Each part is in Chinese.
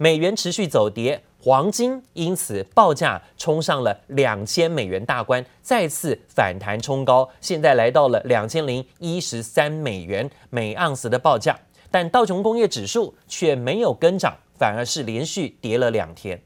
美元持续走跌，黄金因此报价冲上了两千美元大关，再次反弹冲高，现在来到了两千零一十三美元每盎司的报价。但道琼工业指数却没有跟涨，反而是连续跌了两天。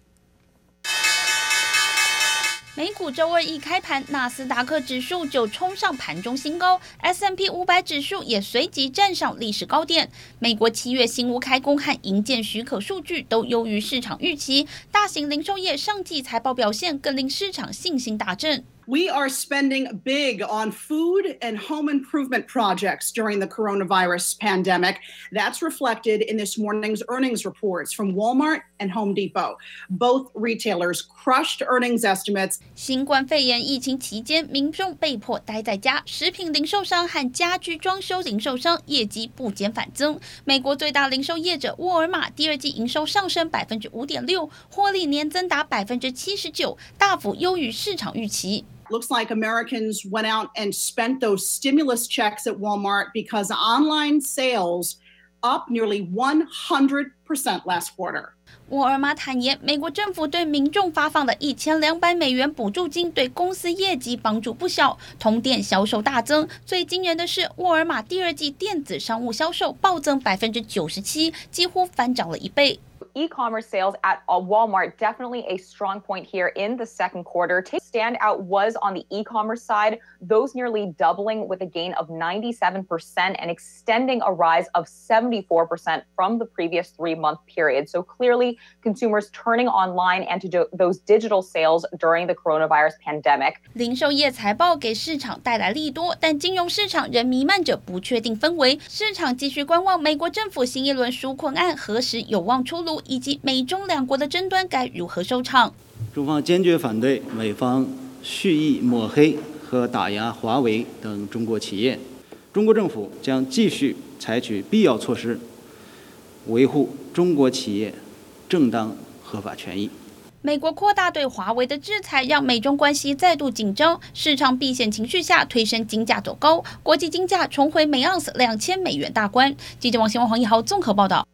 美股周二一开盘，纳斯达克指数就冲上盘中新高，S M P 五百指数也随即站上历史高点。美国七月新屋开工和营建许可数据都优于市场预期，大型零售业上季财报表现更令市场信心大振。We are spending big on food and home improvement projects during the coronavirus pandemic. That's reflected in this morning's earnings reports from Walmart and Home Depot. Both retailers crushed earnings estimates. 新冠肺炎疫情期间，民众被迫待在家，食品零售商和家居装修零售商业绩不减反增。美国最大零售业者沃尔玛第二季营收上升百分之五点六，获利年增达百分之七十九，大幅优于市场预期。 Looks like Americans went out and spent those stimulus checks at Walmart because online sales up nearly 100% last quarter. 沃尔玛坦言，美国政府对民众发放的一千两百美元补助金对公司业绩帮助不小，同店销售大增。最惊人的是，沃尔玛第二季电子商务销售暴增百分之九十七，几乎翻涨了一倍。e-commerce sales at Walmart definitely a strong point here in the second quarter. To stand out was on the e-commerce side, those nearly doubling with a gain of 97% and extending a rise of 74% from the previous three-month period. So clearly, consumers turning online and to do those digital sales during the coronavirus pandemic. 零售业财报给市场带来利多，但金融市场仍弥漫着不确定氛围。市场继续观望美国政府新一轮纾困案何时有望出炉。 以及美中两国的争端该如何收场？中方坚决反对美方蓄意抹黑和打压华为等中国企业。中国政府将继续采取必要措施，维护中国企业正当合法权益。美国扩大对华为的制裁，让美中关系再度紧张。市场避险情绪下，推升金价走高，国际金价重回每盎司两千美元大关。记者王新旺、黄一豪综合报道。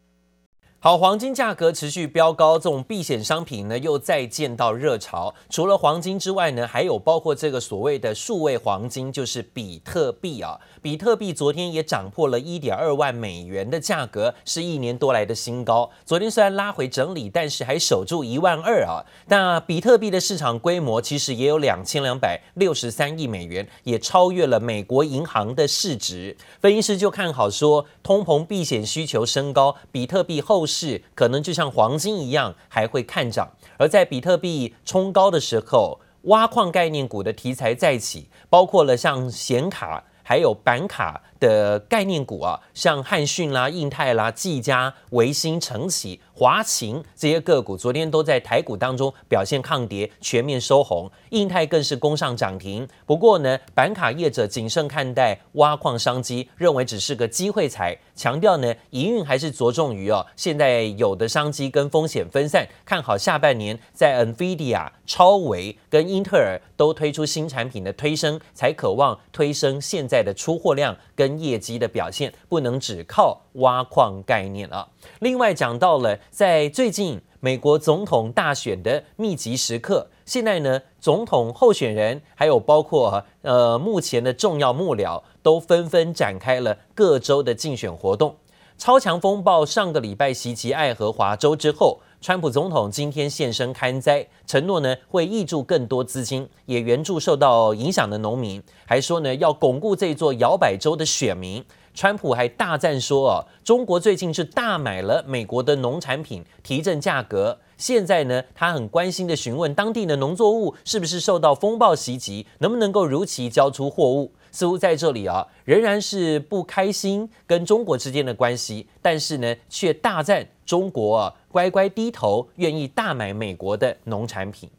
好，黄金价格持续飙高，这种避险商品呢又再见到热潮。除了黄金之外呢，还有包括这个所谓的数位黄金，就是比特币啊。比特币昨天也涨破了一点二万美元的价格，是一年多来的新高。昨天虽然拉回整理，但是还守住一万二啊。那比特币的市场规模其实也有两千两百六十三亿美元，也超越了美国银行的市值。分析师就看好说，通膨避险需求升高，比特币后。是可能就像黄金一样还会看涨，而在比特币冲高的时候，挖矿概念股的题材再起，包括了像显卡还有板卡的概念股啊，像汉讯啦、印泰啦、技嘉、微星、承启。华擎这些个股昨天都在台股当中表现抗跌，全面收红。印泰更是攻上涨停。不过呢，板卡业者谨慎看待挖矿商机，认为只是个机会财，强调呢，营运还是着重于哦，现在有的商机跟风险分散，看好下半年在 NVIDIA、超微跟英特尔都推出新产品的推升，才渴望推升现在的出货量跟业绩的表现，不能只靠挖矿概念了。另外讲到了。在最近美国总统大选的密集时刻，现在呢，总统候选人还有包括呃目前的重要幕僚，都纷纷展开了各州的竞选活动。超强风暴上个礼拜袭击爱荷华州之后，川普总统今天现身看灾，承诺呢会挹注更多资金，也援助受到影响的农民，还说呢要巩固这座摇摆州的选民。川普还大赞说：“哦，中国最近是大买了美国的农产品，提振价格。现在呢，他很关心地询问当地的农作物是不是受到风暴袭击，能不能够如期交出货物。似乎在这里啊，仍然是不开心跟中国之间的关系，但是呢，却大赞中国啊，乖乖低头，愿意大买美国的农产品。”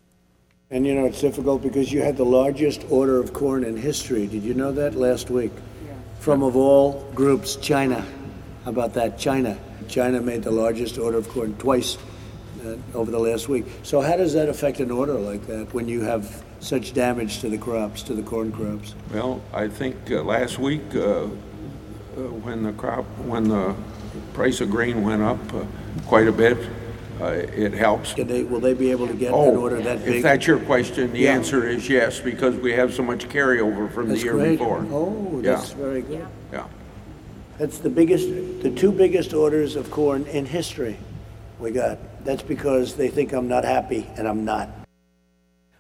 And you know it's difficult because you had the largest order of corn in history. Did you know that last week? From of all groups, China. How about that? China. China made the largest order of corn twice uh, over the last week. So how does that affect an order like that when you have such damage to the crops, to the corn crops? Well, I think uh, last week uh, uh when the crop, when the price of grain went up uh, quite a bit, uh, it helps. Can they, will they be able to get an Oh, order that big? if that's your question, the Yeah. answer is yes, because we have so much carryover from the year great. before. Oh, Yeah. that's very good. Yeah. That's the biggest, the two biggest orders of corn in history we got. That's because they think I'm not happy, and I'm not.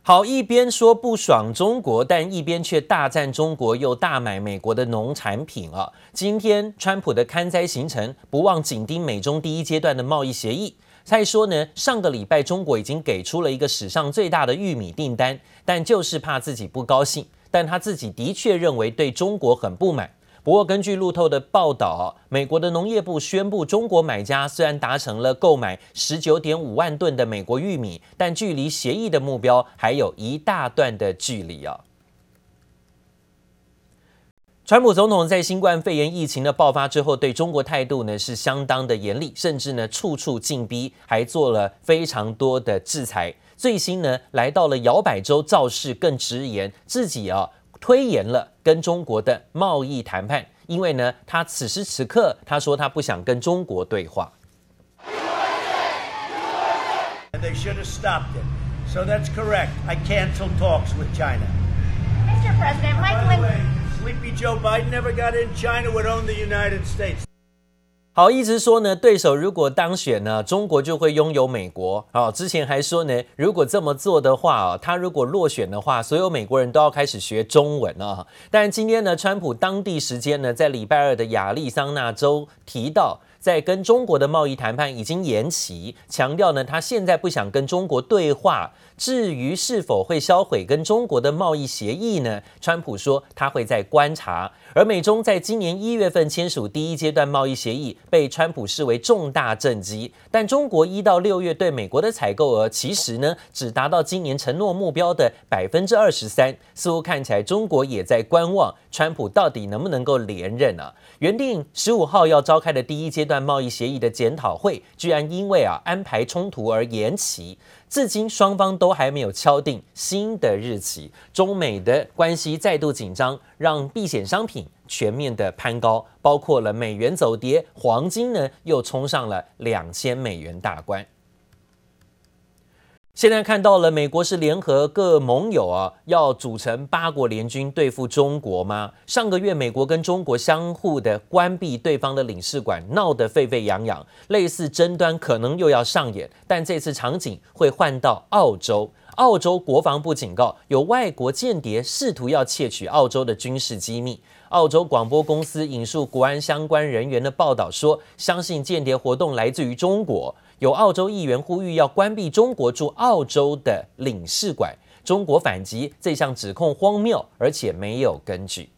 好，一边说不爽中国，但一边却大赞中国，又大买美国的农产品啊！今天川普的看灾行程不忘紧盯美中第一阶段的贸易协议。再说呢，上个礼拜中国已经给出了一个史上最大的玉米订单，但就是怕自己不高兴，但他自己的确认为对中国很不满。不过，根据路透的报道，美国的农业部宣布，中国买家虽然达成了购买十九点五万吨的美国玉米，但距离协议的目标还有一大段的距离啊。川普总统在新冠肺炎疫情的爆发之后，对中国态度呢是相当的严厉，甚至呢处处禁逼，还做了非常多的制裁。最新呢来到了摇摆州造势，更直言自己啊。推延了跟中国的贸易谈判，因为呢，他此时此刻他说他不想跟中国对话。And they should have stopped it. So that's correct. I canceled talks with China. Mr. President, Mike way, Sleepy Joe Biden never got in. China would own the United States. 好，一直说呢，对手如果当选呢，中国就会拥有美国。啊，之前还说呢，如果这么做的话啊，他如果落选的话，所有美国人都要开始学中文啊。但今天呢，川普当地时间呢，在礼拜二的亚利桑那州提到，在跟中国的贸易谈判已经延期，强调呢，他现在不想跟中国对话。至于是否会销毁跟中国的贸易协议呢？川普说他会在观察。而美中在今年一月份签署第一阶段贸易协议，被川普视为重大政绩。但中国一到六月对美国的采购额，其实呢只达到今年承诺目标的百分之二十三。似乎看起来中国也在观望川普到底能不能够连任啊？原定十五号要召开的第一阶段贸易协议的检讨会，居然因为啊安排冲突而延期。至今双方都还没有敲定新的日期，中美的关系再度紧张，让避险商品全面的攀高，包括了美元走跌，黄金呢又冲上了两千美元大关。现在看到了，美国是联合各盟友啊，要组成八国联军对付中国吗？上个月，美国跟中国相互的关闭对方的领事馆，闹得沸沸扬扬，类似争端可能又要上演。但这次场景会换到澳洲，澳洲国防部警告，有外国间谍试图要窃取澳洲的军事机密。澳洲广播公司引述国安相关人员的报道说，相信间谍活动来自于中国。有澳洲议员呼吁要关闭中国驻澳洲的领事馆，中国反击这项指控荒谬，而且没有根据。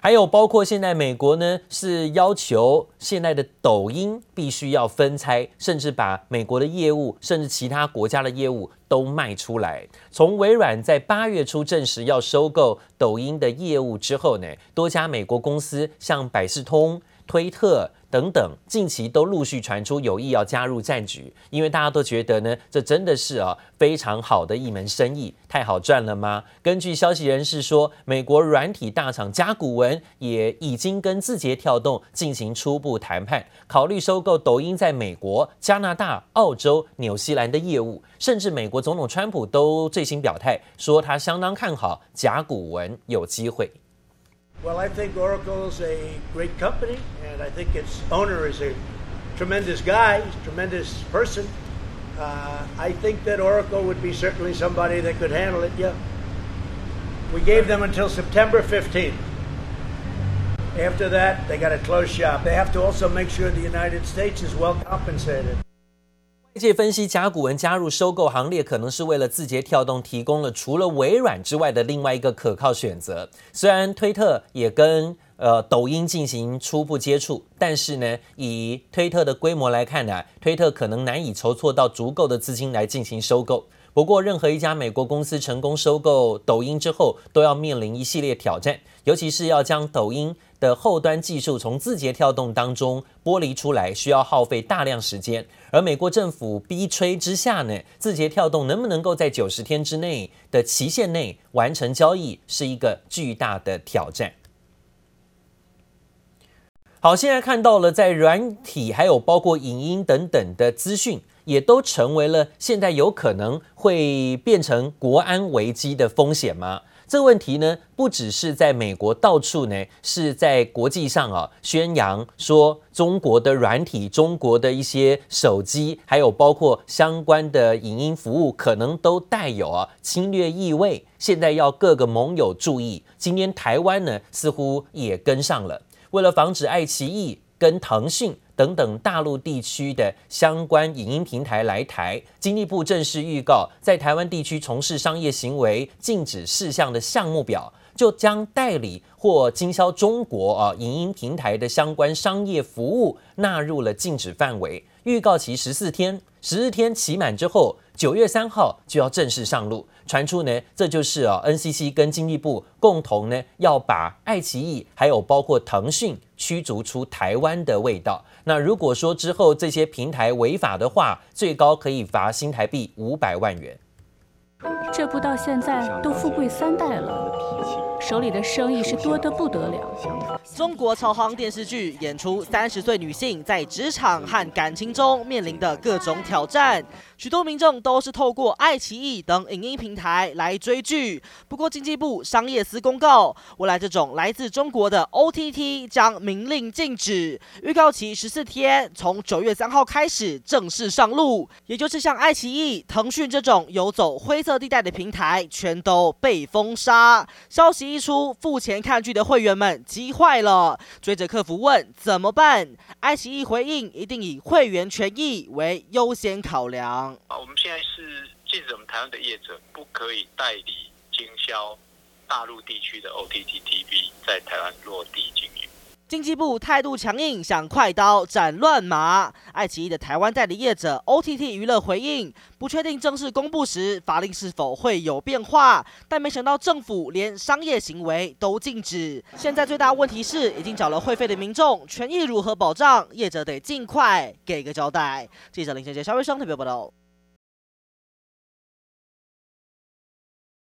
还有包括现在美国呢是要求现在的抖音必须要分拆，甚至把美国的业务，甚至其他国家的业务都卖出来。从微软在八月初证实要收购抖音的业务之后呢，多家美国公司像百事通、推特等等，近期都陆续传出有意要加入战局，因为大家都觉得呢，这真的是啊非常好的一门生意，太好赚了吗？根据消息人士说，美国软体大厂甲骨文也已经跟字节跳动进行初步谈判，考虑收购抖音在美国、加拿大、澳洲、纽西兰的业务，甚至美国总统川普都最新表态说，他相当看好甲骨文有机会。Well, I think Oracle is a great company, and I think its owner is a tremendous guy, tremendous person. Uh, I think that Oracle would be certainly somebody that could handle it, yeah. We gave them until September 15th. After that, they got to close shop. They have to also make sure the United States is well compensated. 业界分析，甲骨文加入收购行列，可能是为了字节跳动提供了除了微软之外的另外一个可靠选择。虽然推特也跟呃抖音进行初步接触，但是呢，以推特的规模来看呢、推特可能难以筹措到足够的资金来进行收购。不过，任何一家美国公司成功收购抖音之后，都要面临一系列挑战，尤其是要将抖音的后端技术从字节跳动当中剥离出来，需要耗费大量时间。而美国政府逼催之下呢，字节跳动能不能够在九十天之内的期限内完成交易，是一个巨大的挑战。好，现在看到了在软体还有包括影音等等的资讯，也都成为了现在有可能会变成国安危机的风险吗？这个问题呢，不只是在美国，到处呢是在国际上啊宣扬说中国的软体、中国的一些手机，还有包括相关的影音服务，可能都带有啊侵略意味。现在要各个盟友注意。今天台湾呢似乎也跟上了，为了防止爱奇艺跟腾讯。等等，大陆地区的相关影音平台来台，经济部正式预告，在台湾地区从事商业行为禁止事项的项目表，就将代理或经销中国啊影音平台的相关商业服务纳入了禁止范围。预告期十四天，十四天期满之后，九月三号就要正式上路。传出呢，这就是啊，NCC 跟经济部共同呢要把爱奇艺还有包括腾讯驱逐出台湾的味道。那如果说之后这些平台违法的话，最高可以罚新台币五百万元。这不到现在都富贵三代了，手里的生意是多得不得了。中国朝航电视剧演出三十岁女性在职场和感情中面临的各种挑战。许多民众都是透过爱奇艺等影音平台来追剧。不过，经济部商业司公告，未来这种来自中国的 OTT 将明令禁止，预告期十四天，从九月三号开始正式上路。也就是像爱奇艺、腾讯这种游走灰色地带的平台，全都被封杀。消息出，付钱看剧的会员们急坏了，追着客服问怎么办。爱奇艺回应，一定以会员权益为优先考量。啊，我们现在是禁止我们台湾的业者不可以代理经销大陆地区的 OTT TV 在台湾落地经营。经济部态度强硬，想快刀斩乱麻。爱奇艺的台湾代理业者 OTT 娱乐回应，不确定正式公布时法令是否会有变化，但没想到政府连商业行为都禁止。现在最大问题是，已经缴了会费的民众权益如何保障？业者得尽快给个交代。记者林先杰、萧卫生特别报道。